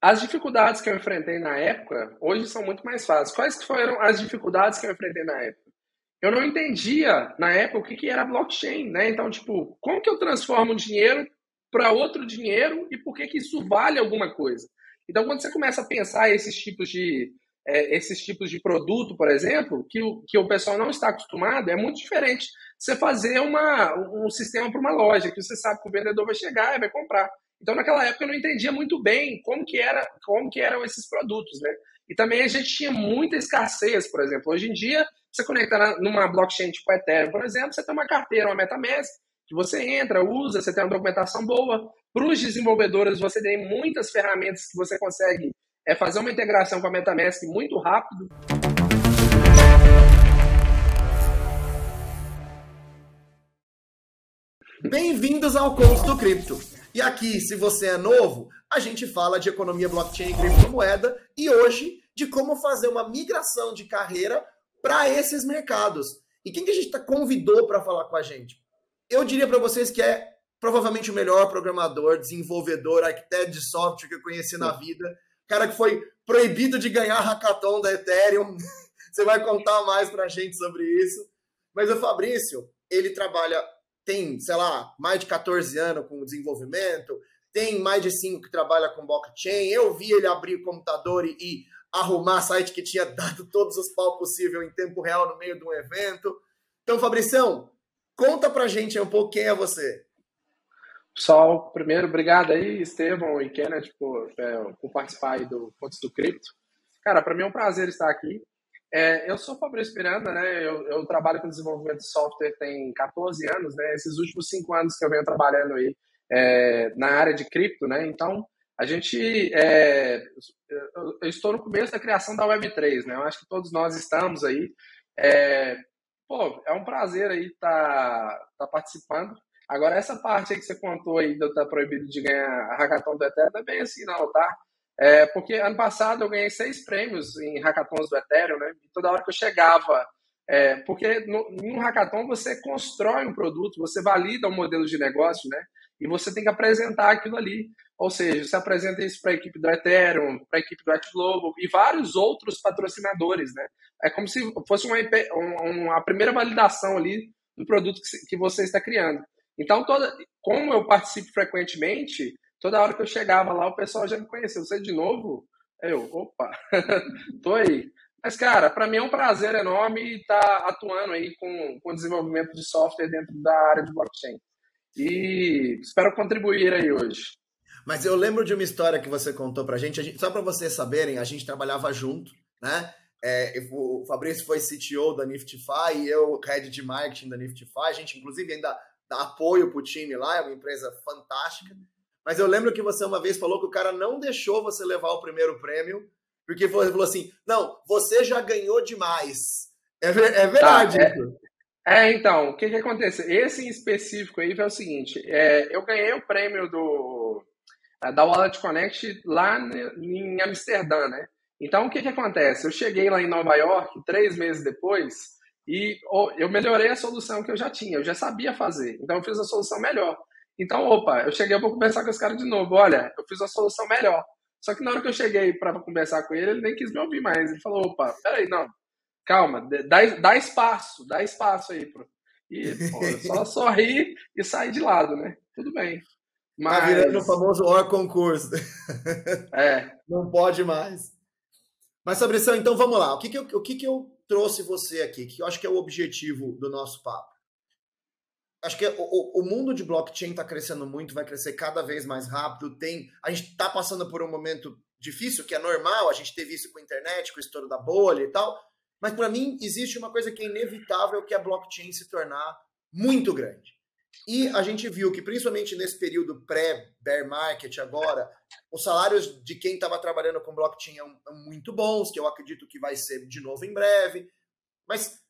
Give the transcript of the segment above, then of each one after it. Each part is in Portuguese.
as dificuldades que eu enfrentei na época, hoje são muito mais fáceis. Quais foram as dificuldades que eu enfrentei na época? Eu não entendia, na época, o que, que era blockchain, né? Então, tipo, como que eu transformo dinheiro para outro dinheiro e por que, que isso vale alguma coisa? Então, quando você começa a pensar esses tipos de, é, esses tipos de produto, por exemplo, que o, que o pessoal não está acostumado, é muito diferente você fazer uma, um sistema para uma loja, que você sabe que o vendedor vai chegar e vai comprar. Então, naquela época, eu não entendia muito bem como que, era, como que eram esses produtos, né? E também a gente tinha muita escassez, por exemplo. Hoje em dia, você conectar numa blockchain tipo Ethereum, por exemplo, você tem uma carteira, uma MetaMask, que você entra, usa, você tem uma documentação boa. Para os desenvolvedores, você tem muitas ferramentas que você consegue é, fazer uma integração com a MetaMask muito rápido. Bem-vindos ao Conto do Cripto. E aqui, se você é novo, a gente fala de economia blockchain e criptomoeda e hoje de como fazer uma migração de carreira para esses mercados. E quem que a gente tá, convidou para falar com a gente? Eu diria para vocês que é provavelmente o melhor programador, desenvolvedor, arquiteto de software que eu conheci na vida. Cara que foi proibido de ganhar hackathon da Ethereum. Você vai contar mais para a gente sobre isso. Mas o Fabrício, ele trabalha tem, sei lá, mais de 14 anos com desenvolvimento, tem mais de 5 que trabalha com blockchain. Eu vi ele abrir o computador e, e arrumar site que tinha dado todos os pau possível em tempo real no meio de um evento. Então, Fabricião, conta pra gente um pouco quem é você. Pessoal, primeiro, obrigado aí, Estevão e Kenneth, por, é, por participar aí do Pontos do Cripto. Cara, para mim é um prazer estar aqui. É, eu sou Fabrício Miranda, né? Eu, eu, trabalho com desenvolvimento de software tem 14 anos, né? Esses últimos cinco anos que eu venho trabalhando aí é, na área de cripto, né? Então, a gente. É, eu estou no começo da criação da Web3, né? Eu acho que todos nós estamos aí. É, pô, é um prazer aí estar tá, tá participando. Agora, essa parte aí que você contou aí eu estar proibido de ganhar a hackathon do Ethereum, não é bem assim, não, tá? É, porque ano passado eu ganhei seis prêmios em hackathons do Ethereum, né? E toda hora que eu chegava. É, porque no, no hackathon você constrói um produto, você valida um modelo de negócio, né? E você tem que apresentar aquilo ali. Ou seja, você apresenta isso para a equipe do Ethereum, para a equipe do Globo e vários outros patrocinadores, né? É como se fosse uma, uma, primeira validação ali do produto que, que você está criando. Então, toda, como eu participo frequentemente, toda hora que eu chegava lá, o pessoal já me conhecia. Você de novo? Eu, opa, tô aí. Mas, cara, para mim é um prazer enorme estar tá atuando aí com, com desenvolvimento de software dentro da área de blockchain. E espero contribuir aí hoje. Mas eu lembro de uma história que você contou pra gente, gente só para vocês saberem, a gente trabalhava junto, né? É, o Fabrício foi CTO da Niftify e eu head de marketing da Niftify. A gente, inclusive, ainda dá apoio pro time lá, é uma empresa fantástica. Mas eu lembro que você uma vez falou que o cara não deixou você levar o primeiro prêmio, porque falou assim: não, você já ganhou demais. É, é verdade. Tá, é, é, então, o que que acontece? Esse em específico aí foi o seguinte: é, eu ganhei o prêmio do, da Wallet Connect lá em Amsterdã, né? Então, o que que acontece? Eu cheguei lá em Nova York três meses depois e eu melhorei a solução que eu já tinha, eu já sabia fazer. Então, eu fiz a solução melhor. Então, opa, eu cheguei para conversar com esse cara de novo. Olha, eu fiz uma solução melhor. Só que na hora que eu cheguei para conversar com ele, ele nem quis me ouvir mais. Ele falou: opa, peraí, não, calma, dá, dá espaço, dá espaço aí. Pro... E pô, só sorri e sair de lado, né? Tudo bem. Mas... Tá virando o famoso or concurso. É. Não pode mais. Mas, Fabrição, então vamos lá. O que, que, eu, o que, que eu trouxe você aqui? Que eu acho que é o objetivo do nosso papo acho que o, o mundo de blockchain está crescendo muito, vai crescer cada vez mais rápido. Tem, a gente está passando por um momento difícil, que é normal, a gente teve isso com a internet, com o estouro da bolha e tal. Mas para mim existe uma coisa que é inevitável, que é a blockchain se tornar muito grande. E a gente viu que, principalmente nesse período pré-bear market agora, os salários de quem estava trabalhando com blockchain são muito bons, que eu acredito que vai ser de novo em breve. Mas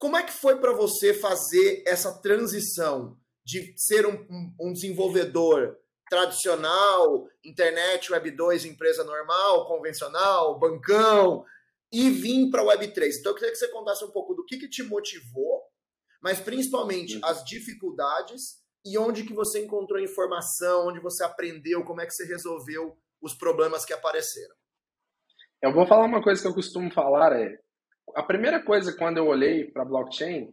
como é que foi para você fazer essa transição de ser um, um, desenvolvedor tradicional, internet, Web 2, empresa normal, convencional, bancão, e vir para Web 3? Então eu queria que você contasse um pouco do que, que te motivou, mas principalmente uhum. as dificuldades e onde que você encontrou informação, onde você aprendeu, como é que você resolveu os problemas que apareceram. Eu vou falar uma coisa que eu costumo falar é a primeira coisa quando eu olhei para blockchain,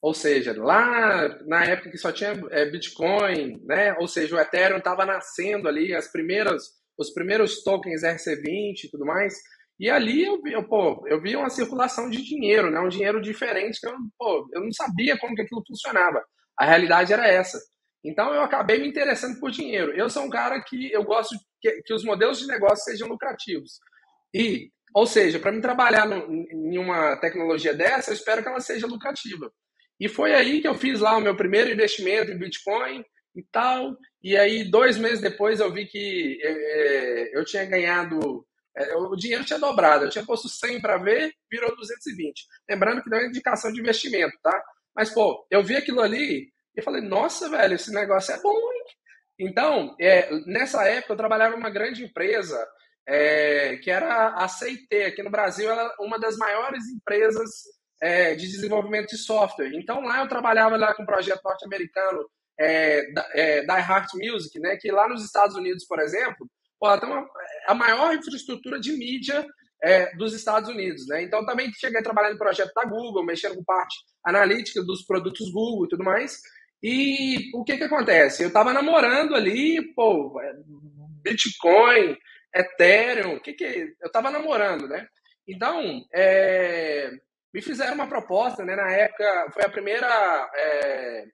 ou seja, lá na época que só tinha é, Bitcoin, né? Ou seja, o Ethereum estava nascendo ali, as primeiras, os primeiros tokens RC20 e tudo mais. E ali eu vi, eu, pô, eu vi uma circulação de dinheiro, né? Um dinheiro diferente que eu, pô, eu não sabia como que aquilo funcionava. A realidade era essa. Então eu acabei me interessando por dinheiro. Eu sou um cara que eu gosto que, que os modelos de negócio sejam lucrativos. E, ou seja, para mim trabalhar no, em uma tecnologia dessa, eu espero que ela seja lucrativa. E foi aí que eu fiz lá o meu primeiro investimento em Bitcoin e tal. E aí, dois meses depois, eu vi que é, eu tinha ganhado. É, o dinheiro tinha dobrado. Eu tinha posto 100 para ver, virou 220. Lembrando que não é indicação de investimento, tá? Mas, pô, eu vi aquilo ali e falei, nossa, velho, esse negócio é bom, hein? Então, é, nessa época, eu trabalhava numa grande empresa é, que era a CIT. Aqui no Brasil, ela é uma das maiores empresas é, de desenvolvimento de software. Então, lá eu trabalhava lá com um projeto norte-americano é, da, é, Heart Music, né, que lá nos Estados Unidos, por exemplo, pô, tem uma, a maior infraestrutura de mídia é, dos Estados Unidos. Né? Então, também cheguei a trabalhar no projeto da Google, mexendo com parte analítica dos produtos Google e tudo mais. E o que que acontece? Eu estava namorando ali, pô, é, Bitcoin, Ethereum, o que que eu estava namorando, né? Então, é, me fizeram uma proposta, né? Na época, foi a primeira é,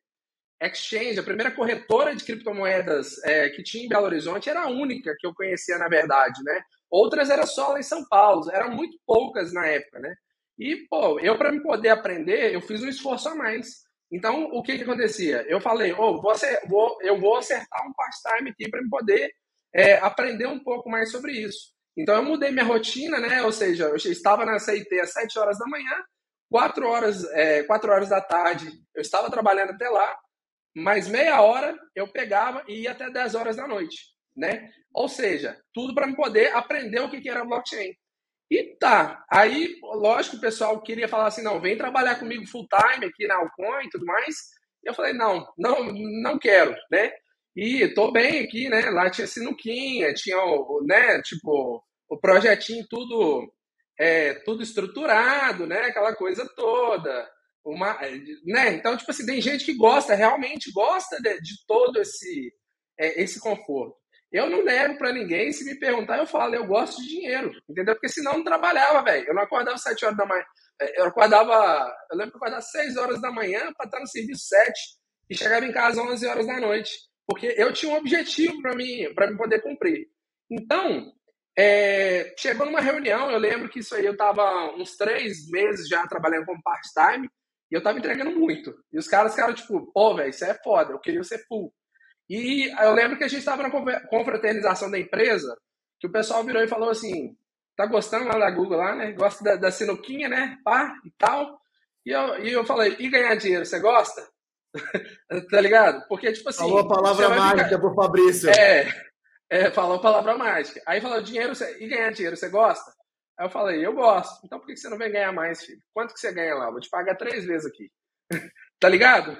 exchange, a primeira corretora de criptomoedas é, que tinha em Belo Horizonte, era a única que eu conhecia, na verdade, né? Outras eram só lá em São Paulo, eram muito poucas na época, né? E, pô, eu, para me poder aprender, eu fiz um esforço a mais. Então, o que que acontecia? Eu falei, oh, você, vou, eu vou acertar um part-time aqui para me poder é, aprender um pouco mais sobre isso. Então, eu mudei minha rotina, né? Ou seja, eu estava na CIT às 7 horas da manhã, 4 horas, é, 4 horas da tarde eu estava trabalhando até lá, mais meia hora eu pegava e ia até 10 horas da noite, né? Ou seja, tudo para poder aprender o que, que era blockchain. E tá, aí, lógico, o pessoal queria falar assim, não, vem trabalhar comigo full time aqui na Alcoin e tudo mais. E eu falei, não, não, não quero, né? E tô bem aqui, né? Lá tinha sinuquinha, tinha, né, tipo, o projetinho tudo é, tudo estruturado, né? Aquela coisa toda. Uma, né? Então, tipo assim, tem gente que gosta, realmente gosta de, de todo esse, é, esse conforto. Eu não nego para ninguém, se me perguntar, eu falo, eu gosto de dinheiro, entendeu? Porque senão eu não trabalhava, velho. Eu não acordava 7 horas da manhã. É, eu acordava, eu lembro que eu acordava 6 horas da manhã para estar no serviço 7 e chegava em casa 11 horas da noite. Porque eu tinha um objetivo para mim, para me poder cumprir. Então, é, chegou numa reunião, eu lembro que isso aí eu estava uns três meses já trabalhando como part-time e eu estava entregando muito. E os caras ficaram tipo, pô, velho, isso é foda, eu queria ser full. E eu lembro que a gente estava na confraternização da empresa, que o pessoal virou e falou assim: tá gostando lá da Google, lá, né? Gosta da, da sinuquinha, né? Pá e tal. E eu, e eu falei: e ganhar dinheiro, você gosta? tá ligado? Porque, tipo assim. Falou a palavra mágica ficar... pro Fabrício. É, é, falou a palavra mágica. Aí falou: dinheiro, e ganhar dinheiro, você gosta? Aí eu falei: eu gosto. Então por que você não vem ganhar mais, filho? Quanto que você ganha lá? vou te pagar três vezes aqui. tá ligado?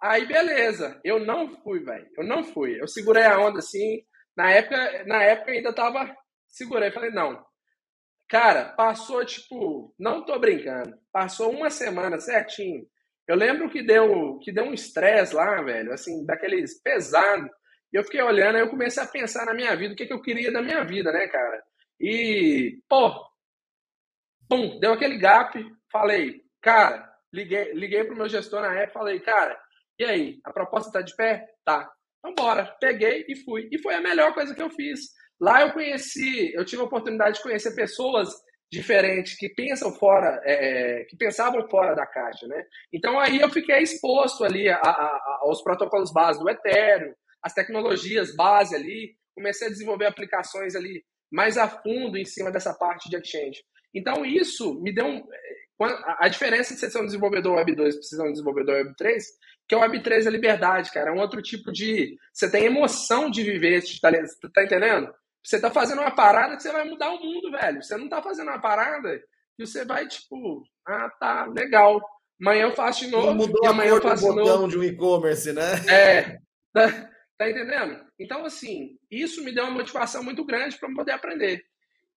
Aí, beleza. Eu não fui, velho. Eu não fui. Eu segurei a onda assim. Na época, na época ainda tava. Segurei. Falei, não. Cara, passou tipo. Não tô brincando. Passou uma semana certinho. Eu lembro que deu, que deu um estresse lá, velho. Assim, daqueles pesado. E eu fiquei olhando, aí eu comecei a pensar na minha vida, o que, que eu queria da minha vida, né, cara? E, pô, pum, deu aquele gap. Falei, cara, liguei, liguei pro meu gestor na época, falei, cara, e aí, a proposta está de pé? Tá. Então bora. Peguei e fui. E foi a melhor coisa que eu fiz. Lá eu conheci, eu tive a oportunidade de conhecer pessoas diferentes que pensam fora, é, é, que pensavam fora da caixa, né? Então aí eu fiquei exposto ali a, a, aos protocolos base do Ethereum, as tecnologias base ali, comecei a desenvolver aplicações ali mais a fundo em cima dessa parte de exchange. Então isso me deu um, a diferença de ser um desenvolvedor Web 2 para ser um desenvolvedor Web 3 que é o Web3 a liberdade, cara. É um outro tipo de. Você tem emoção de viver talento. Tá entendendo? Você tá fazendo uma parada que você vai mudar o mundo, velho. Você não tá fazendo uma parada que você vai, tipo, ah, tá, legal. Amanhã eu faço de novo. Não mudou e amanhã eu faço de novo. de um e-commerce, né? É. Tá, Tá entendendo? Então, assim, isso me deu uma motivação muito grande para poder aprender.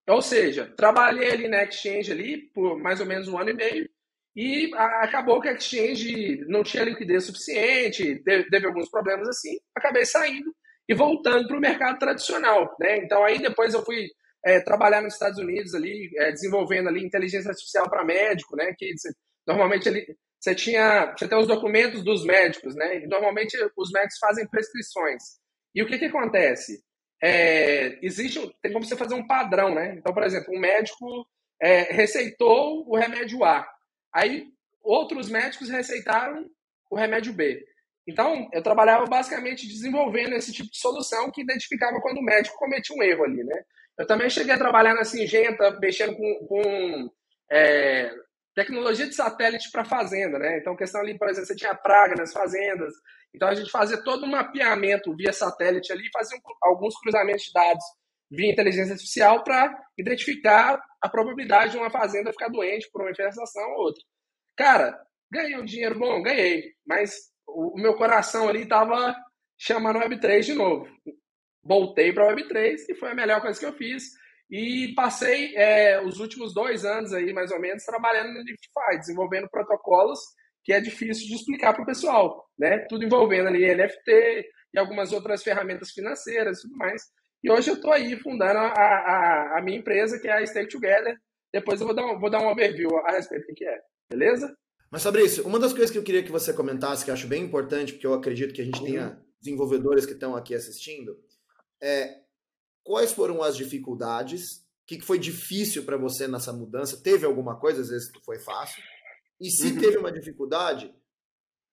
Ou seja, trabalhei ali na Exchange ali por mais ou menos um ano e meio e acabou que a Exchange não tinha liquidez suficiente, teve alguns problemas assim, acabei saindo e voltando para o mercado tradicional. Né? Então, aí depois eu fui é, trabalhar nos Estados Unidos ali, é, desenvolvendo ali inteligência artificial para médico, né? Que normalmente ali você tinha, tem os documentos dos médicos, né? E normalmente os médicos fazem prescrições. E o que que acontece? É, existe, tem como você fazer um padrão, né? Então, por exemplo, um médico é, receitou o remédio A, aí outros médicos receitaram o remédio B. Então, eu trabalhava basicamente desenvolvendo esse tipo de solução que identificava quando o médico cometia um erro ali, né? Eu também cheguei a trabalhar na Singenta, mexendo com, com é, tecnologia de satélite para fazenda, né? Então, questão ali, por exemplo, você tinha praga nas fazendas. Então, a gente fazia todo um mapeamento via satélite ali, fazia um, alguns cruzamentos de dados via inteligência artificial para identificar a probabilidade de uma fazenda ficar doente por uma infestação ou outra. Cara, ganhei um dinheiro bom? Ganhei. Mas o, o meu coração ali estava chamando Web3 de novo voltei para a Web3 e foi a melhor coisa que eu fiz. E passei é, os últimos dois anos aí, mais ou menos, trabalhando no DeFi, desenvolvendo protocolos que é difícil de explicar para o pessoal, né? Tudo envolvendo ali NFT e algumas outras ferramentas financeiras e tudo mais. E hoje eu estou aí fundando a, a, a, minha empresa, que é a Stake Together. Depois eu vou dar, um, vou dar um overview a respeito do que é, beleza? Mas, Fabrício, uma das coisas que eu queria que você comentasse, que eu acho bem importante, porque eu acredito que a gente tenha desenvolvedores que estão aqui assistindo, é, quais foram as dificuldades? O que foi difícil para você nessa mudança? Teve alguma coisa, às vezes foi fácil? E se uhum. teve uma dificuldade,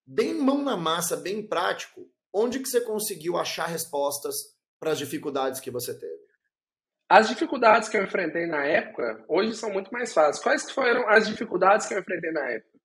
bem mão na massa, bem prático, onde que você conseguiu achar respostas para as dificuldades que você teve? As dificuldades que eu enfrentei na época, hoje são muito mais fáceis. Quais foram as dificuldades que eu enfrentei na época?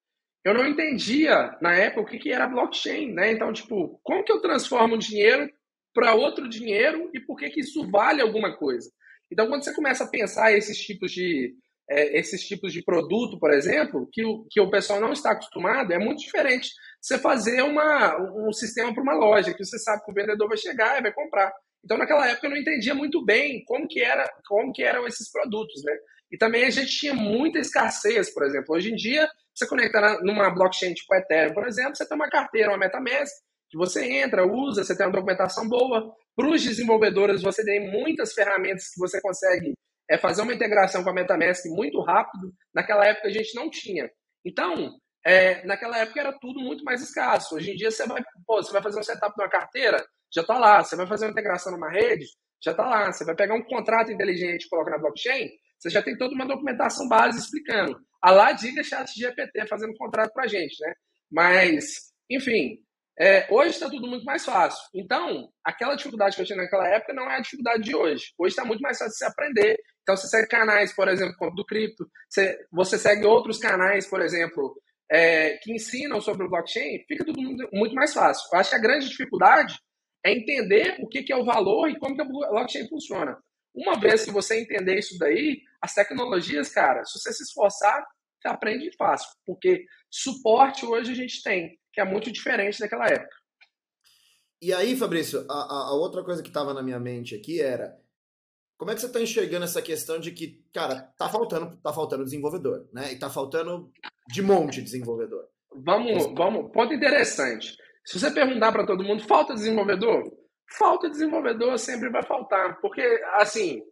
Eu não entendia, na época, o que, que era blockchain, né? Então, tipo, como que eu transformo dinheiro para outro dinheiro e por que, que isso vale alguma coisa. Então, quando você começa a pensar esses tipos de, é, esses tipos de produto, por exemplo, que o, que o pessoal não está acostumado, é muito diferente você fazer uma, um sistema para uma loja, que você sabe que o vendedor vai chegar e vai comprar. Então, naquela época, eu não entendia muito bem como que, era, como que eram esses produtos, né? E também a gente tinha muita escassez, por exemplo. Hoje em dia, você conectar numa blockchain tipo Ethereum, por exemplo, você tem uma carteira, uma MetaMask, que você entra, usa, você tem uma documentação boa. Para os desenvolvedores, você tem muitas ferramentas que você consegue é, fazer uma integração com a MetaMask muito rápido. Naquela época a gente não tinha. Então, é, naquela época era tudo muito mais escasso. Hoje em dia você vai, pô, você vai fazer um setup de uma carteira, já está lá. Você vai fazer uma integração numa rede, já está lá. Você vai pegar um contrato inteligente e colocar na blockchain, você já tem toda uma documentação base explicando. A lá diga chat GPT fazendo contrato para a gente, né? Mas, enfim, é, hoje está tudo muito mais fácil. Então, aquela dificuldade que eu tinha naquela época não é a dificuldade de hoje. Hoje está muito mais fácil de se aprender. Então, você segue canais, por exemplo, do cripto, você, você segue outros canais, por exemplo, é, que ensinam sobre o blockchain, fica tudo muito mais fácil. Eu acho que a grande dificuldade é entender o que, que é o valor e como que a blockchain funciona. Uma vez que você entender isso daí, as tecnologias, cara, se você se esforçar, você aprende fácil. Porque suporte hoje a gente tem que é muito diferente daquela época. E aí, Fabrício, a, a outra coisa que estava na minha mente aqui era como é que você está enxergando essa questão de que, cara, tá faltando, tá faltando desenvolvedor, né? E tá faltando de monte desenvolvedor. Vamos, vamos, ponto interessante. Se você perguntar para todo mundo, falta desenvolvedor? Falta desenvolvedor sempre vai faltar, porque assim,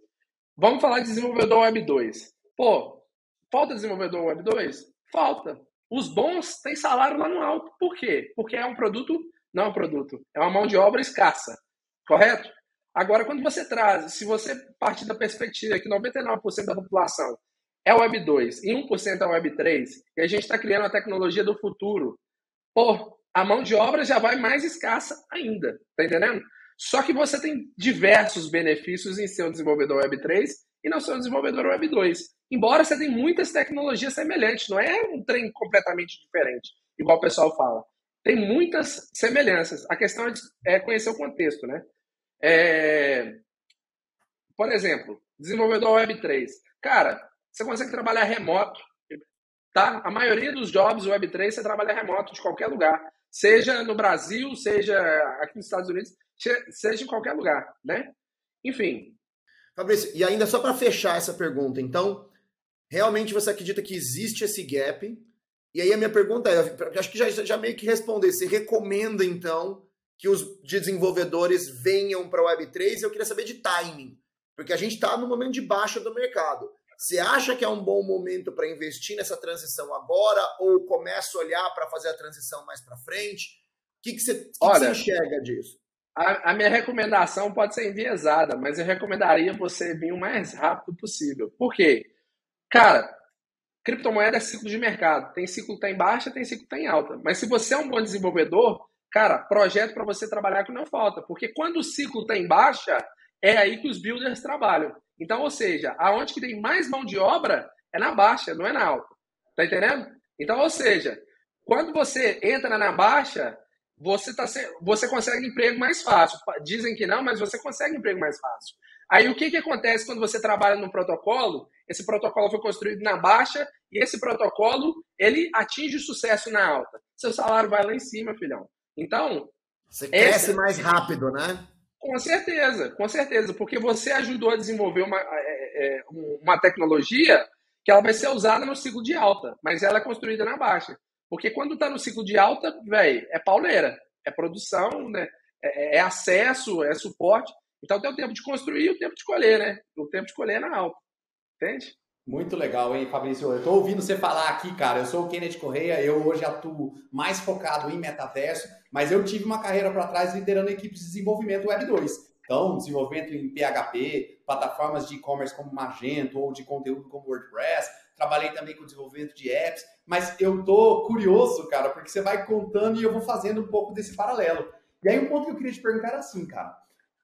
vamos falar de desenvolvedor Web 2. Pô, falta desenvolvedor Web 2? Falta. Os bons têm salário lá no alto. Por quê? Porque é um produto, não é um produto, é uma mão de obra escassa. Correto? Agora, quando você traz, se você partir da perspectiva que 99% da população é Web 2 e 1% é Web 3, e a gente está criando a tecnologia do futuro, pô, a mão de obra já vai mais escassa ainda. Tá entendendo? Só que você tem diversos benefícios em ser um desenvolvedor Web 3 e não ser um desenvolvedor Web 2. Embora você tenha muitas tecnologias semelhantes, não é um trem completamente diferente, igual o pessoal fala. Tem muitas semelhanças. A questão é conhecer o contexto, né? É... Por exemplo, desenvolvedor Web 3. Cara, você consegue trabalhar remoto, tá? A maioria dos jobs Web 3 você trabalha remoto de qualquer lugar. Seja no Brasil, seja aqui nos Estados Unidos, seja em qualquer lugar, né? Enfim. Fabrício, e ainda só para fechar essa pergunta, então, realmente você acredita que existe esse gap? E aí a minha pergunta é, acho que já, já meio que respondeu, você recomenda então que os desenvolvedores venham para o Web3? Eu queria saber de timing, porque a gente está no momento de baixa do mercado. Você acha que é um bom momento para investir nessa transição agora ou começa a olhar para fazer a transição mais para frente? O que, que, você, que, Olha, que você enxerga disso? A, a, minha recomendação pode ser enviesada, mas eu recomendaria você vir o mais rápido possível. Por quê? Cara, criptomoeda é ciclo de mercado. Tem ciclo que está em baixa, tem ciclo que está em alta. Mas se você é um bom desenvolvedor, cara, projeto para você trabalhar que não falta. Porque quando o ciclo está em baixa, é aí que os builders trabalham. Então, ou seja, aonde que tem mais mão de obra é na baixa, não é na alta. Tá entendendo? Então, ou seja, quando você entra na baixa, você, tá, você consegue emprego mais fácil. Dizem que não, mas você consegue emprego mais fácil. Aí o que, que acontece quando você trabalha no protocolo? Esse protocolo foi construído na baixa e esse protocolo ele atinge o sucesso na alta. Seu salário vai lá em cima, filhão. Então. Você cresce mais rápido, né? Com certeza, com certeza, porque você ajudou a desenvolver uma, é, é, uma tecnologia que ela vai ser usada no ciclo de alta, mas ela é construída na baixa. Porque quando está no ciclo de alta, velho, é pauleira, é produção, né? É, é, acesso, é suporte. Então tem o tempo de construir e o tempo de colher, né? O tempo de colher é na alta. Entende? Muito legal, hein, Fabrício? Eu estou ouvindo você falar aqui, cara. Eu sou o Kenneth Correia, eu hoje atuo mais focado em metaverso, mas eu tive uma carreira para trás liderando equipes de desenvolvimento Web 2. Então, desenvolvimento em PHP, plataformas de e-commerce como Magento ou de conteúdo como WordPress, trabalhei também com desenvolvimento de apps, mas eu tô curioso, cara, porque você vai contando e eu vou fazendo um pouco desse paralelo. E aí, um ponto que eu queria te perguntar era assim, cara,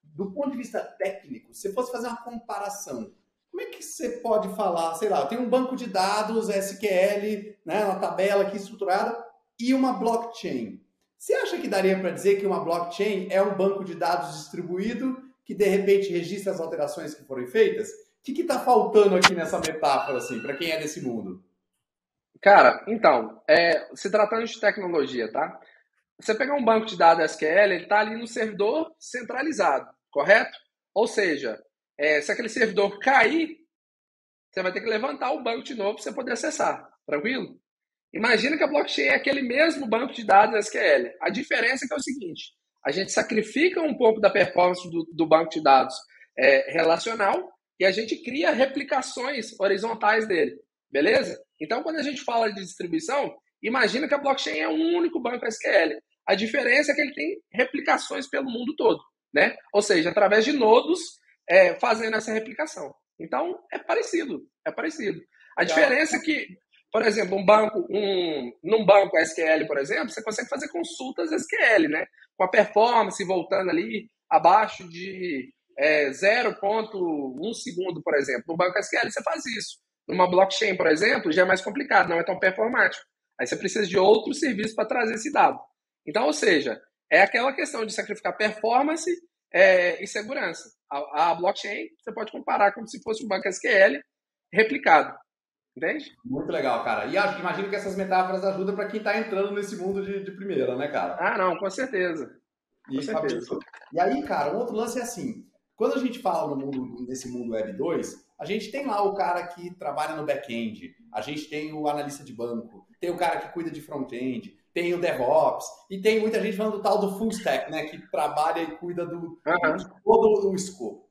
do ponto de vista técnico, se fosse fazer uma comparação, como é que você pode falar, sei lá, tem um banco de dados SQL, né, uma tabela aqui estruturada e uma blockchain. Você acha que daria para dizer que uma blockchain é um banco de dados distribuído que de repente registra as alterações que foram feitas? Que está faltando aqui nessa metáfora, assim, para quem é desse mundo? Cara, então, é, se tratando de tecnologia, tá? Você pegar um banco de dados SQL, ele está ali no servidor centralizado, correto? Ou seja, é, se aquele servidor cair, você vai ter que levantar o banco de novo para você poder acessar, tranquilo? Imagina que a blockchain é aquele mesmo banco de dados SQL. A diferença é que é o seguinte: a gente sacrifica um pouco da performance do, do banco de dados é, relacional e a gente cria replicações horizontais dele, beleza? Então, quando a gente fala de distribuição, imagina que a blockchain é um único banco SQL. A diferença é que ele tem replicações pelo mundo todo, né? Ou seja, através de nodos é, fazendo essa replicação. Então, é parecido, é parecido. A diferença é que, por exemplo, um banco, um, num banco SQL, por exemplo, você consegue fazer consultas SQL, né? Com a performance voltando ali abaixo de é, 0,1 segundo, por exemplo. No banco SQL você faz isso. Numa blockchain, por exemplo, já é mais complicado, não é tão performático. Aí você precisa de outros serviços para trazer esse dado. Então, ou seja, é aquela questão de sacrificar performance é, e segurança. A, a, blockchain você pode comparar como se fosse um banco SQL replicado. Entende? Muito legal, cara. E imagino que essas metáforas ajudam para quem está entrando nesse mundo de, de, primeira, né, cara? Ah, não, com certeza. Com e, certeza. e aí, cara, um outro lance é assim: quando a gente fala no mundo, nesse mundo Web 2, a gente tem lá o cara que trabalha no back-end, a gente tem o analista de banco, tem o cara que cuida de front-end, tem o DevOps, e tem muita gente falando do tal do full stack, né, que trabalha e cuida do, uhum. de todo o escopo.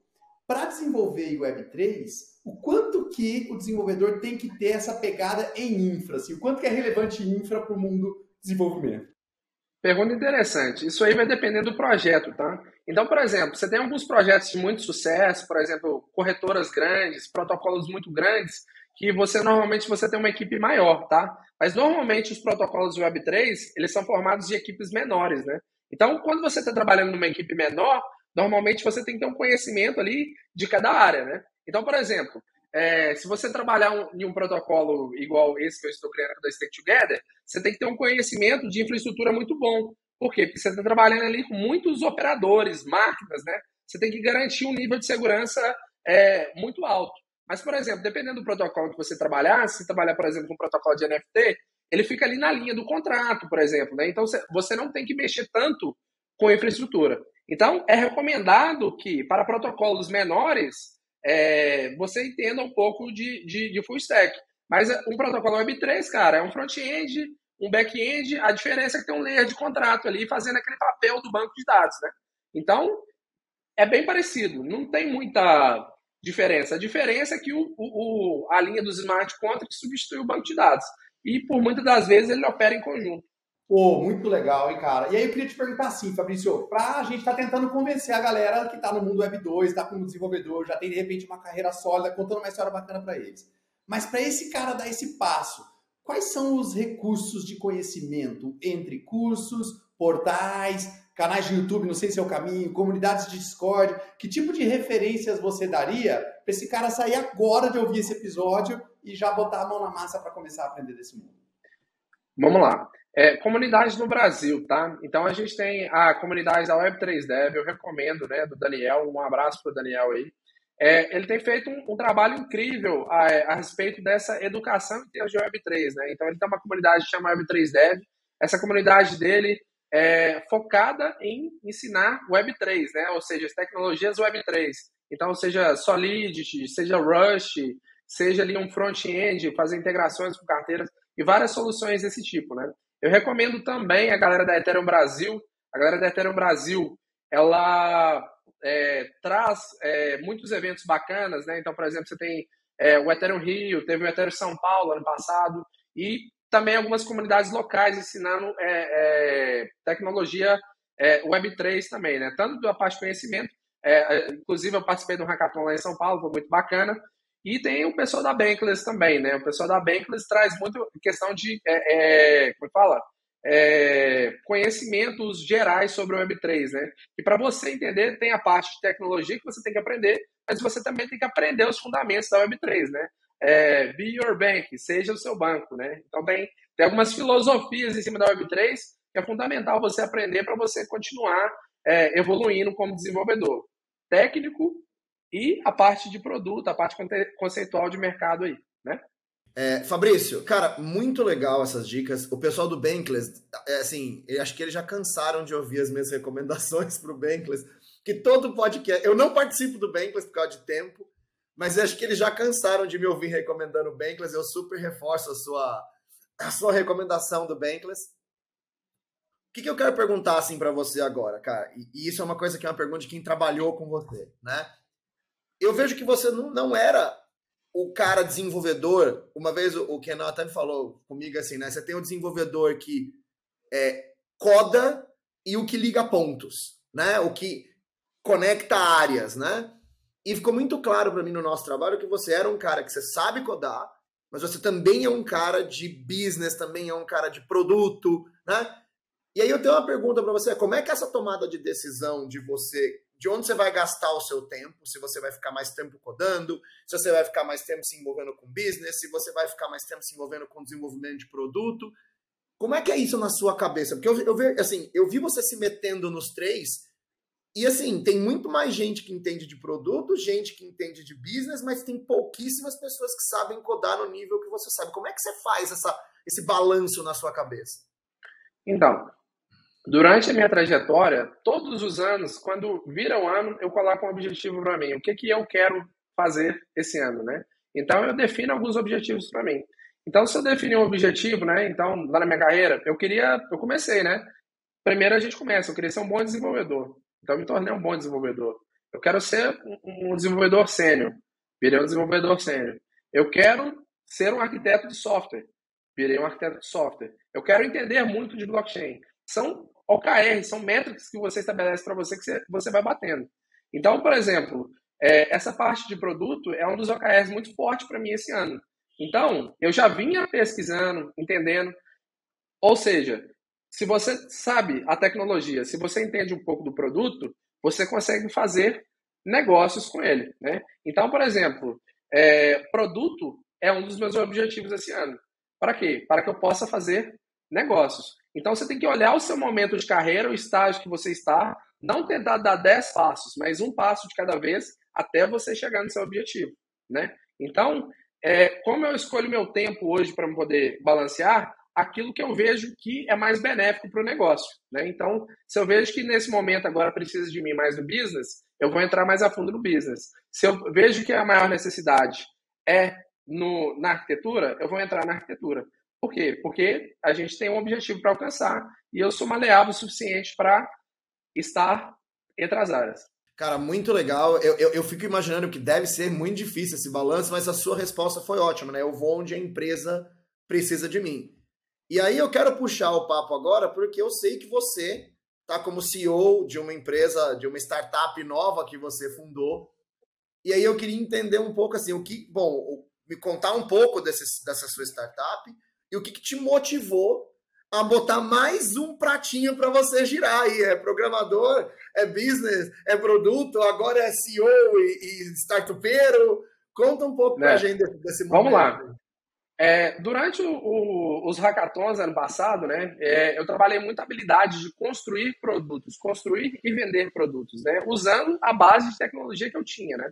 Para desenvolver o Web3, o quanto que o desenvolvedor tem que ter essa pegada em infra, assim, o quanto que é relevante infra para o mundo desenvolvimento? Pergunta interessante. Isso aí vai depender do projeto, tá? Então, por exemplo, você tem alguns projetos de muito sucesso, por exemplo, corretoras grandes, protocolos muito grandes, que você normalmente você tem uma equipe maior, tá? Mas normalmente os protocolos de Web3, eles são formados de equipes menores, né? Então, quando você está trabalhando numa equipe menor, normalmente você tem que ter um conhecimento ali de cada área, né? Então, por exemplo, é, se você trabalhar um, em um protocolo igual esse que eu estou criando da Stake Together, você tem que ter um conhecimento de infraestrutura muito bom. Por quê? Porque você está trabalhando ali com muitos operadores, máquinas, né? Você tem que garantir um nível de segurança é, muito alto. Mas, por exemplo, dependendo do protocolo que você trabalhar, se trabalhar, por exemplo, com um protocolo de NFT, ele fica ali na linha do contrato, por exemplo. Né? Então, você não tem que mexer tanto com a infraestrutura. Então, é recomendado que, para protocolos menores, é, você entenda um pouco de, de, de full stack. Mas um protocolo Web3, cara, é um front-end, um back-end, a diferença é que tem um layer de contrato ali fazendo aquele papel do banco de dados, né? Então, é bem parecido, não tem muita diferença. A diferença é que o, o, a linha dos smart contracts substitui o banco de dados. E por muitas das vezes ele opera em conjunto. Pô, muito legal, hein, cara? E aí eu queria te perguntar assim, Fabrício, pra gente estar tá tentando convencer a galera que tá no mundo Web 2, tá como desenvolvedor, já tem de repente uma carreira sólida, contando uma história bacana para eles. Mas para esse cara dar esse passo, quais são os recursos de conhecimento entre cursos, portais, canais de YouTube, não sei se é o caminho, comunidades de Discord, que tipo de referências você daria para esse cara sair agora de ouvir esse episódio e já botar a mão na massa para começar a aprender desse mundo? Vamos lá. É, comunidades no Brasil, tá? Então a gente tem a comunidade da Web3Dev, eu recomendo, né, do Daniel, um abraço para o Daniel aí. É, ele tem feito um, um trabalho incrível a, a, respeito dessa educação em termos de Web3, né? Então ele tem uma comunidade que chama Web3Dev. Essa comunidade dele é focada em ensinar Web3, né? Ou seja, as tecnologias Web3. Então, seja Solidity, seja Rush, seja ali um front-end, fazer integrações com carteiras e várias soluções desse tipo, né? Eu recomendo também a galera da Ethereum Brasil. A galera da Ethereum Brasil, ela é, traz é, muitos eventos bacanas, né? Então, por exemplo, você tem é, o Ethereum Rio, teve o Ethereum São Paulo ano passado, e também algumas comunidades locais ensinando é, é, tecnologia é, Web3 também, né? Tanto da parte de conhecimento, inclusive eu participei do hackathon lá em São Paulo, foi muito bacana, e tem o pessoal da Bankless também, né? O pessoal da Bankless traz muito questão de, é, é, como fala? É, conhecimentos gerais sobre o Web3, né? E para você entender, tem a parte de tecnologia que você tem que aprender, mas você também tem que aprender os fundamentos da Web3, né? É, be your bank, seja o seu banco, né? Então tem, tem algumas filosofias em cima da Web3 que é fundamental você aprender para você continuar é, evoluindo como desenvolvedor técnico e a parte de produto, a parte conceitual de mercado aí, né? É, Fabrício, cara, muito legal essas dicas. O pessoal do Bankless, é, assim, acho que eles já cansaram de ouvir as minhas recomendações para o Bankless, que todo podcast. Eu não participo do Bankless por causa de tempo, mas acho que eles já cansaram de me ouvir recomendando o Bankless. Eu super reforço a sua, a sua recomendação do Bankless. O que, que eu quero perguntar assim para você agora, cara? E, e, isso é uma coisa que é uma pergunta de quem trabalhou com você, né? Eu vejo que você não, não era o cara desenvolvedor. Uma vez o, o Kenan até me falou comigo assim, né? Você tem um desenvolvedor que é, coda e o que liga pontos, né? O que conecta áreas, né? E ficou muito claro para mim no nosso trabalho que você era um cara que você sabe codar, mas você também é um cara de business, também é um cara de produto, né? E aí eu tenho uma pergunta para você, como é que essa tomada de decisão de você de onde você vai gastar o seu tempo, se você vai ficar mais tempo codando, se você vai ficar mais tempo se envolvendo com business, se você vai ficar mais tempo se envolvendo com desenvolvimento de produto. Como é que é isso na sua cabeça? Porque eu, eu, vi, assim, eu vi você se metendo nos três e assim, tem muito mais gente que entende de produto, gente que entende de business, mas tem pouquíssimas pessoas que sabem codar no nível que você sabe. Como é que você faz essa, esse balanço na sua cabeça? Então, Durante a minha trajetória, todos os anos, quando vira um ano, eu coloco um objetivo para mim. O que, que eu quero fazer esse ano, né? Então, eu defino alguns objetivos para mim. Então, se eu definir um objetivo, né? Então, lá na minha carreira, eu queria... Eu comecei, né? Primeiro a gente começa. Eu queria ser um bom desenvolvedor. Então, eu me tornei um bom desenvolvedor. Eu quero ser um desenvolvedor sênior. Virei um desenvolvedor sênior. Eu quero ser um arquiteto de software. Virei um arquiteto de software. Eu quero entender muito de blockchain. São OKR, são métricas que você estabelece para você que você vai batendo. Então, por exemplo, é, essa parte de produto é um dos OKRs muito forte para mim esse ano. Então, eu já vinha pesquisando, entendendo. Ou seja, se você sabe a tecnologia, se você entende um pouco do produto, você consegue fazer negócios com ele. Né? Então, por exemplo, é, produto é um dos meus objetivos esse ano. Para quê? Para que eu possa fazer negócios. Então você tem que olhar o seu momento de carreira, o estágio que você está, não tentar dar 10 passos, mas um passo de cada vez até você chegar no seu objetivo, né? Então, é, como eu escolho meu tempo hoje para poder balancear, aquilo que eu vejo que é mais benéfico para o negócio. Né? Então, se eu vejo que nesse momento agora precisa de mim mais no business, eu vou entrar mais a fundo no business. Se eu vejo que a maior necessidade é no, na arquitetura, eu vou entrar na arquitetura. Por quê? Porque a gente tem um objetivo para alcançar e eu sou maleável o suficiente para estar entre as áreas. Cara, muito legal. Eu, eu, eu, fico imaginando que deve ser muito difícil esse balanço, mas a sua resposta foi ótima, né? Eu vou onde a empresa precisa de mim. E aí eu quero puxar o papo agora, porque eu sei que você está como CEO de uma empresa, de uma startup nova que você fundou. E aí eu queria entender um pouco assim, o que, bom, me contar um pouco desse, dessa sua startup e o que, que te motivou a botar mais um pratinho para você girar aí. É programador, é business, é produto, agora é CEO e, e startupeiro. Conta um pouco é. para a gente desse momento. Vamos lá. É, durante o, o, os hackathons ano passado, né, é, eu trabalhei muita habilidade de construir produtos, construir e vender produtos, né, usando a base de tecnologia que eu tinha, né.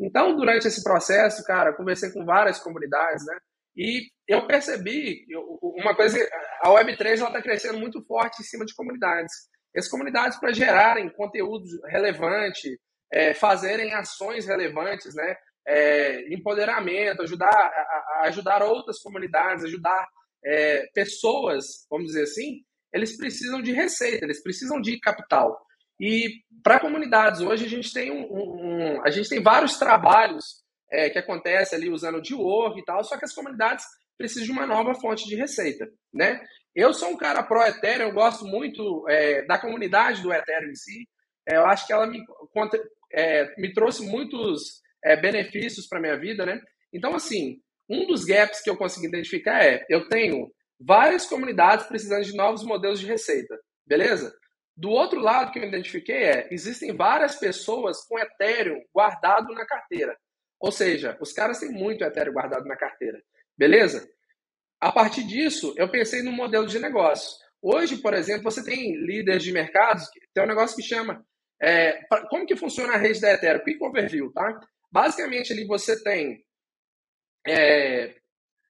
Então, durante esse processo, cara, conversei com várias comunidades, né, e eu percebi uma coisa, a Web3 está crescendo muito forte em cima de comunidades. Essas comunidades para gerarem conteúdo relevante, é, fazerem ações relevantes, né, é, empoderamento, ajudar, a, a ajudar outras comunidades, ajudar é, pessoas, vamos dizer assim, eles precisam de receita, eles precisam de capital. E para comunidades, hoje a gente tem um, um, a gente tem vários trabalhos é, que acontecem ali usando o work e tal, só que as comunidades precisam de uma nova fonte de receita, né? Eu sou um cara pró Ethereum, eu gosto muito é, da comunidade do Ethereum em si. É, eu acho que ela me, é, me trouxe muitos é, benefícios para minha vida, né? Então, assim, um dos gaps que eu consegui identificar é: eu tenho várias comunidades precisando de novos modelos de receita, beleza? Do outro lado que eu identifiquei é: existem várias pessoas com Ethereum guardado na carteira. Ou seja, os caras têm muito Ethereum guardado na carteira, beleza? A partir disso, eu pensei no modelo de negócio. Hoje, por exemplo, você tem líderes de mercados, tem um negócio que chama. É, como que funciona a rede da Ethereum? Quick Overview, tá? Basicamente, ali você tem. É,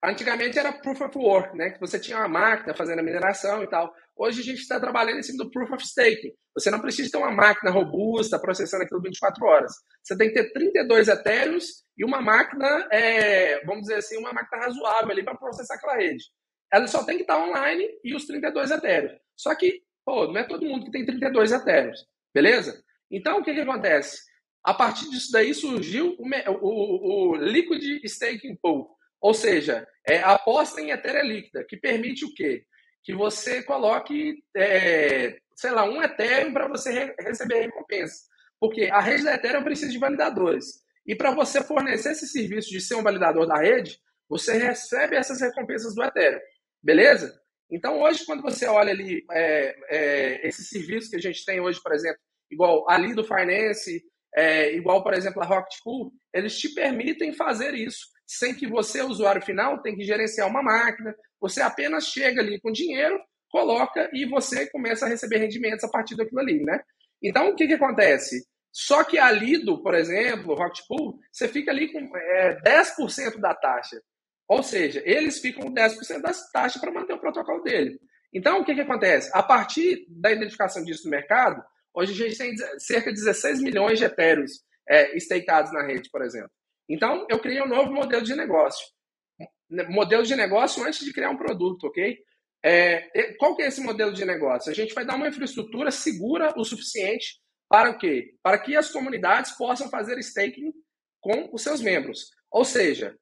antigamente era Proof of Work, né? Que você tinha uma máquina fazendo a mineração e tal. Hoje a gente está trabalhando em cima do Proof of Stake. Você não precisa ter uma máquina robusta processando aquilo 24 horas. Você tem que ter 32 Ethereums e uma máquina, é, vamos dizer assim, uma máquina razoável ali para processar aquela rede. Ela só tem que estar online e os 32 Ethereums. Só que, pô, não é todo mundo que tem 32 Ethereums, beleza? Então, o que, que acontece? A partir disso daí surgiu o, o, o Liquid Staking Pool, ou seja, é a aposta em Ethereum líquida, que permite o quê? Que você coloque, é, sei lá, um Ethereum para você re receber recompensa. Porque a rede da Ethereum precisa de validadores. E para você fornecer esse serviço de ser um validador da rede, você recebe essas recompensas do Ethereum. Beleza? Então, hoje, quando você olha ali é, é, esse serviço que a gente tem hoje, por exemplo, igual ali do Finance, é, igual, por exemplo, a Rocket Pool, eles te permitem fazer isso sem que você, usuário final, tenha que gerenciar uma máquina. Você apenas chega ali com dinheiro, coloca e você começa a receber rendimentos a partir daquilo ali, né? Então, o que, que acontece? Só que a Lido, por exemplo, Rocket Pool, você fica ali com é, 10% da taxa. Ou seja, eles ficam com 10% da taxa para manter o protocolo dele. Então, o que, que acontece? A partir da identificação disso no mercado, Hoje a gente tem cerca de 16 milhões de etéreos é, stakeados na rede, por exemplo. Então, eu criei um novo modelo de negócio. Modelo de negócio antes de criar um produto, ok? É, qual que é esse modelo de negócio? A gente vai dar uma infraestrutura segura o suficiente para o quê? Para que as comunidades possam fazer staking com os seus membros. Ou seja,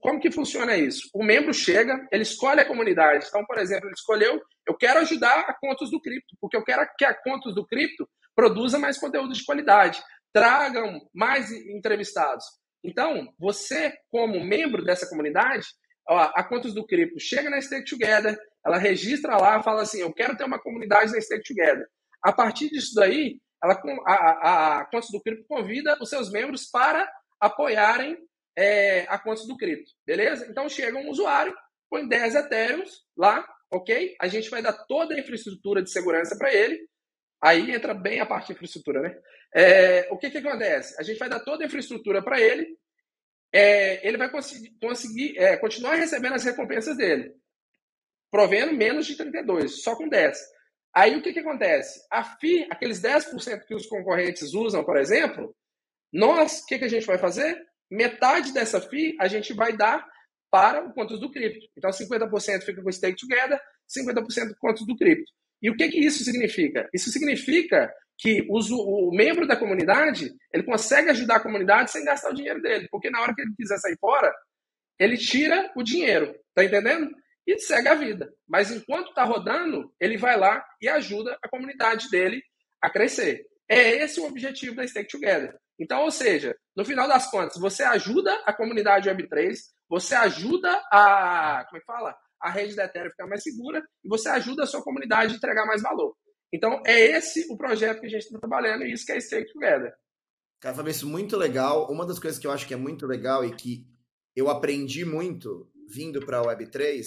como que funciona isso? O membro chega, ele escolhe a comunidade. Então, por exemplo, ele escolheu, eu quero ajudar a contas do cripto, porque eu quero que a contas do cripto produza mais conteúdo de qualidade, tragam mais entrevistados. Então, você, como membro dessa comunidade, ó, a contas do cripto chega na Stake Together, ela registra lá, fala assim, eu quero ter uma comunidade na Stake Together. A partir disso daí, ela, a, a, a contas do cripto convida os seus membros para apoiarem é, a conta do cripto, beleza? Então chega um usuário, põe 10 Ethereums lá, ok? A gente vai dar toda a infraestrutura de segurança para ele. Aí entra bem a parte de infraestrutura, né? É, o que, que acontece? A gente vai dar toda a infraestrutura para ele. É, ele vai conseguir, conseguir é, continuar recebendo as recompensas dele. provendo menos de 32, só com 10. Aí o que, que acontece? A FI, aqueles 10% que os concorrentes usam, por exemplo, nós, o que, que a gente vai fazer? Metade dessa FI a gente vai dar para o contas do cripto. Então, 50% fica com o stake together, 50% com contas do cripto. E o que, que isso significa? Isso significa que o, membro da comunidade ele consegue ajudar a comunidade sem gastar o dinheiro dele, porque na hora que ele quiser sair fora, ele tira o dinheiro, tá entendendo? E segue a vida. Mas enquanto está rodando, ele vai lá e ajuda a comunidade dele a crescer. É esse o objetivo da Stake Together. Então, ou seja, no final das contas, você ajuda a comunidade Web3, você ajuda a, como é que fala? A rede da Ethereum ficar mais segura e você ajuda a sua comunidade a entregar mais valor. Então, é esse o projeto que a gente está trabalhando e isso que é Stake Together. Cara, Fabrício, muito legal. Uma das coisas que eu acho que é muito legal e que eu aprendi muito vindo para a Web3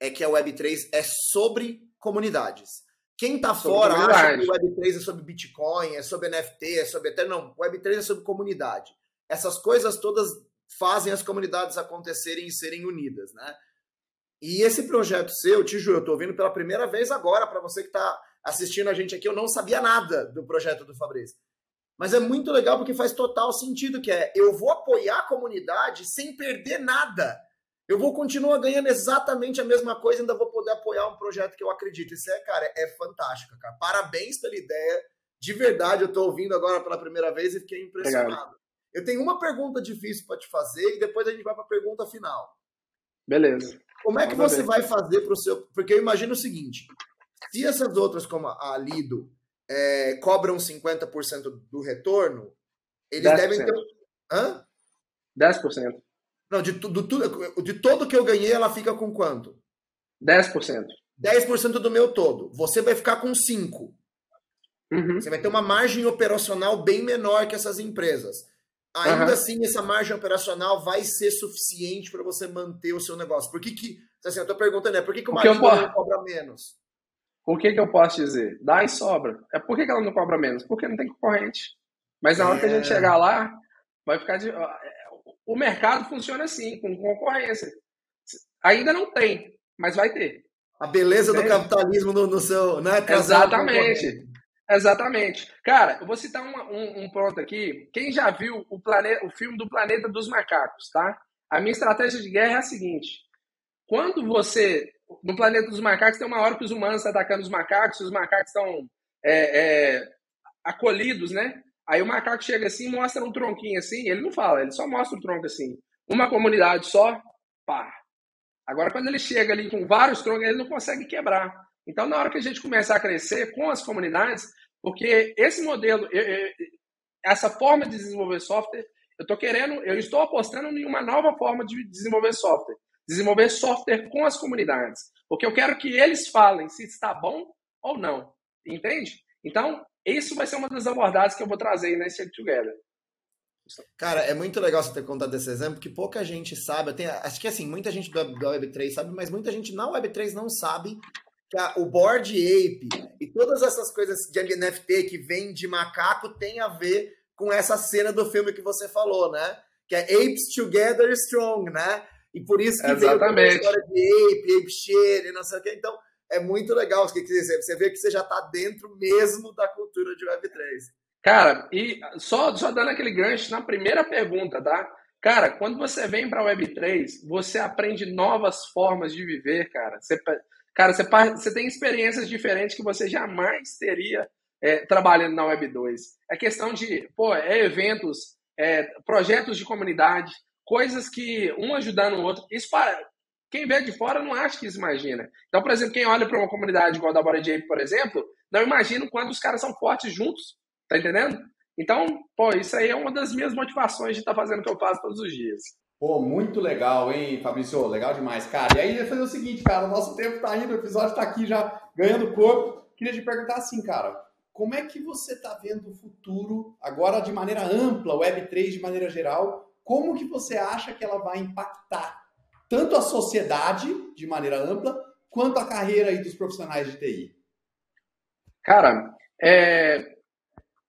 é que a Web3 é sobre comunidades. Quem está fora acha que o Web3 é sobre Bitcoin, é sobre NFT, é sobre Ethereum. Não, o Web3 é sobre comunidade. Essas coisas todas fazem as comunidades acontecerem e serem unidas, né? E esse projeto seu, te juro, eu estou ouvindo pela primeira vez agora, para você que está assistindo a gente aqui, eu não sabia nada do projeto do Fabrício. Mas é muito legal porque faz total sentido, que é eu vou apoiar a comunidade sem perder nada. Eu vou continuar ganhando exatamente a mesma coisa e ainda vou poder apoiar um projeto que eu acredito. Isso é, cara, é fantástico, cara. Parabéns pela ideia. De verdade, eu estou ouvindo agora pela primeira vez e fiquei impressionado. Legal. Eu tenho uma pergunta difícil para te fazer e depois a gente vai para a pergunta final. Beleza. Como é que você vai fazer para o seu. Porque eu imagino o seguinte: se essas outras, como a Lido, é, cobram 50% do retorno, eles 10%. devem ter. Hã? 10%. Não, de, do, de todo que eu ganhei, ela fica com quanto? 10%. 10% do meu todo. Você vai ficar com 5%. Uhum. Você vai ter uma margem operacional bem menor que essas empresas. Ainda uhum. assim, essa margem operacional vai ser suficiente para você manter o seu negócio. Por que que... Assim, eu tô perguntando, é por que, que uma Lido não cobra menos? O que que eu posso dizer? Dá e sobra. É por que, que ela não cobra menos? Porque não tem concorrente. Mas na hora que a gente é. chegar lá, vai ficar de o mercado funciona assim, com concorrência. Ainda não tem, mas vai ter. A beleza Entende? do capitalismo no, no seu. Né, Exatamente. Exatamente. Cara, eu vou citar um, um, ponto aqui. Quem já viu o, planeta, o filme do Planeta dos Macacos, tá? A minha estratégia de guerra é a seguinte: quando você. No Planeta dos Macacos tem uma hora que os humanos estão atacando os macacos, os macacos estão é, é, acolhidos, né? Aí o macaco chega assim, mostra um tronquinho assim, ele não fala, ele só mostra o tronco assim. Uma comunidade só, pá. Agora, quando ele chega ali com vários troncos, ele não consegue quebrar. Então, na hora que a gente começar a crescer com as comunidades, porque esse modelo, essa forma de desenvolver software, eu estou querendo, eu estou apostando em uma nova forma de desenvolver software. Desenvolver software com as comunidades. Porque eu quero que eles falem se está bom ou não. Entende? Então, isso vai ser uma das abordagens que eu vou trazer nesse Together. Cara, é muito legal você ter contado esse exemplo, porque pouca gente sabe. Tenho, acho que assim, muita gente da Web3 sabe, mas muita gente na Web3 não sabe que o Board Ape e todas essas coisas de NFT que vem de macaco tem a ver com essa cena do filme que você falou, né? Que é Apes Together Strong, né? E por isso que Exatamente. a história de Ape, Ape Share, não sei o que. Então, é muito legal. Você vê que você já está dentro mesmo da cultura de Web3. Cara, e só, só dando aquele gancho na primeira pergunta, tá? Cara, quando você vem para a Web3, você aprende novas formas de viver, cara. Você, cara, você, você tem experiências diferentes que você jamais teria é, trabalhando na Web2. É questão de, pô, é eventos, é, projetos de comunidade, coisas que um ajudando o outro. Isso quem vê de fora não acha que isso imagina. Então, por exemplo, quem olha para uma comunidade igual a da Bora Jape, por exemplo, não imagina quando os caras são fortes juntos. Tá entendendo? Então, pô, isso aí é uma das minhas motivações de estar tá fazendo o que eu faço todos os dias. Pô, muito legal, hein, Fabrício? Legal demais, cara. E aí, ia fazer o seguinte, cara, o nosso tempo tá indo, o episódio tá aqui já ganhando corpo. Queria te perguntar assim, cara, como é que você tá vendo o futuro, agora de maneira ampla, Web3 de maneira geral, como que você acha que ela vai impactar tanto a sociedade, de maneira ampla, quanto a carreira aí dos profissionais de TI? Cara, é,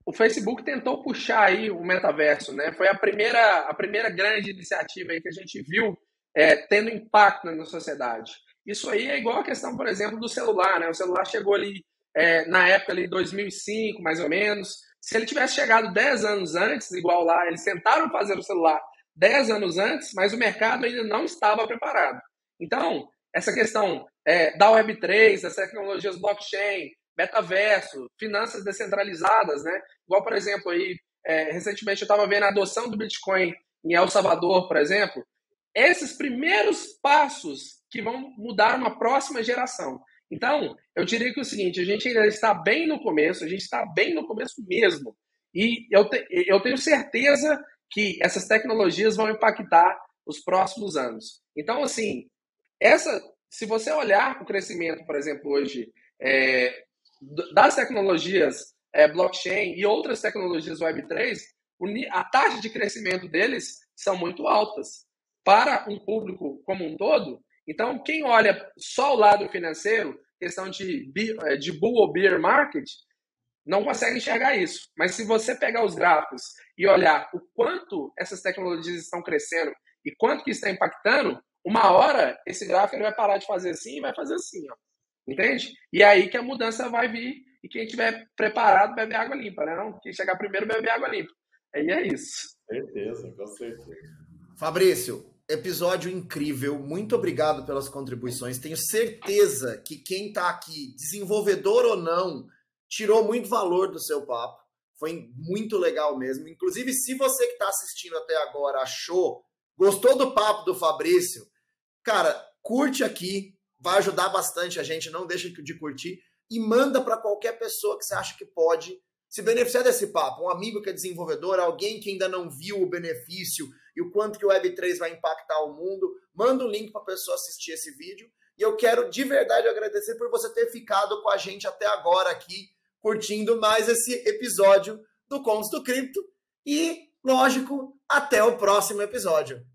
o Facebook tentou puxar aí o metaverso, né? Foi a primeira, a primeira grande iniciativa aí que a gente viu é, tendo impacto na sociedade. Isso aí é igual a questão, por exemplo, do celular, né? O celular chegou ali é, na época ali 2005, mais ou menos. Se ele tivesse chegado 10 anos antes, igual lá, eles tentaram fazer o celular 10 anos antes, mas o mercado ainda não estava preparado. Então, essa questão é, da Web3, das tecnologias blockchain, metaverso, finanças descentralizadas, né? Igual, por exemplo, aí, é, recentemente eu estava vendo a adoção do Bitcoin em El Salvador, por exemplo. Esses primeiros passos que vão mudar uma próxima geração. Então, eu diria que é o seguinte, a gente ainda está bem no começo, a gente está bem no começo mesmo. E eu, te, eu tenho certeza que essas tecnologias vão impactar os próximos anos. Então, assim, essa, se você olhar o crescimento, por exemplo, hoje, é, das tecnologias é, blockchain e outras tecnologias Web3, a taxa de crescimento deles são muito altas. Para um público como um todo, então, quem olha só o lado financeiro, questão de, é, de bull ou bear market, não consegue enxergar isso. Mas se você pegar os gráficos e olhar o quanto essas tecnologias estão crescendo e quanto que está impactando, uma hora esse gráfico vai parar de fazer assim e vai fazer assim, ó. Entende? E é aí que a mudança vai vir e quem estiver preparado bebe água limpa, né? Não, quem chegar primeiro bebe água limpa. Aí é isso. Certeza, com certeza. Fabrício, episódio incrível. Muito obrigado pelas contribuições. Tenho certeza que quem está aqui, desenvolvedor ou não, tirou muito valor do seu papo. Foi muito legal mesmo. Inclusive, se você que está assistindo até agora achou, gostou do papo do Fabrício, cara, curte aqui, vai ajudar bastante a gente. Não deixa de curtir e manda para qualquer pessoa que você acha que pode se beneficiar desse papo. Um amigo que é desenvolvedor, alguém que ainda não viu o benefício e o quanto que o Web3 vai impactar o mundo, manda o um link para a pessoa assistir esse vídeo. E eu quero de verdade agradecer por você ter ficado com a gente até agora aqui, curtindo mais esse episódio do Contos do Cripto. E, lógico, até o próximo episódio.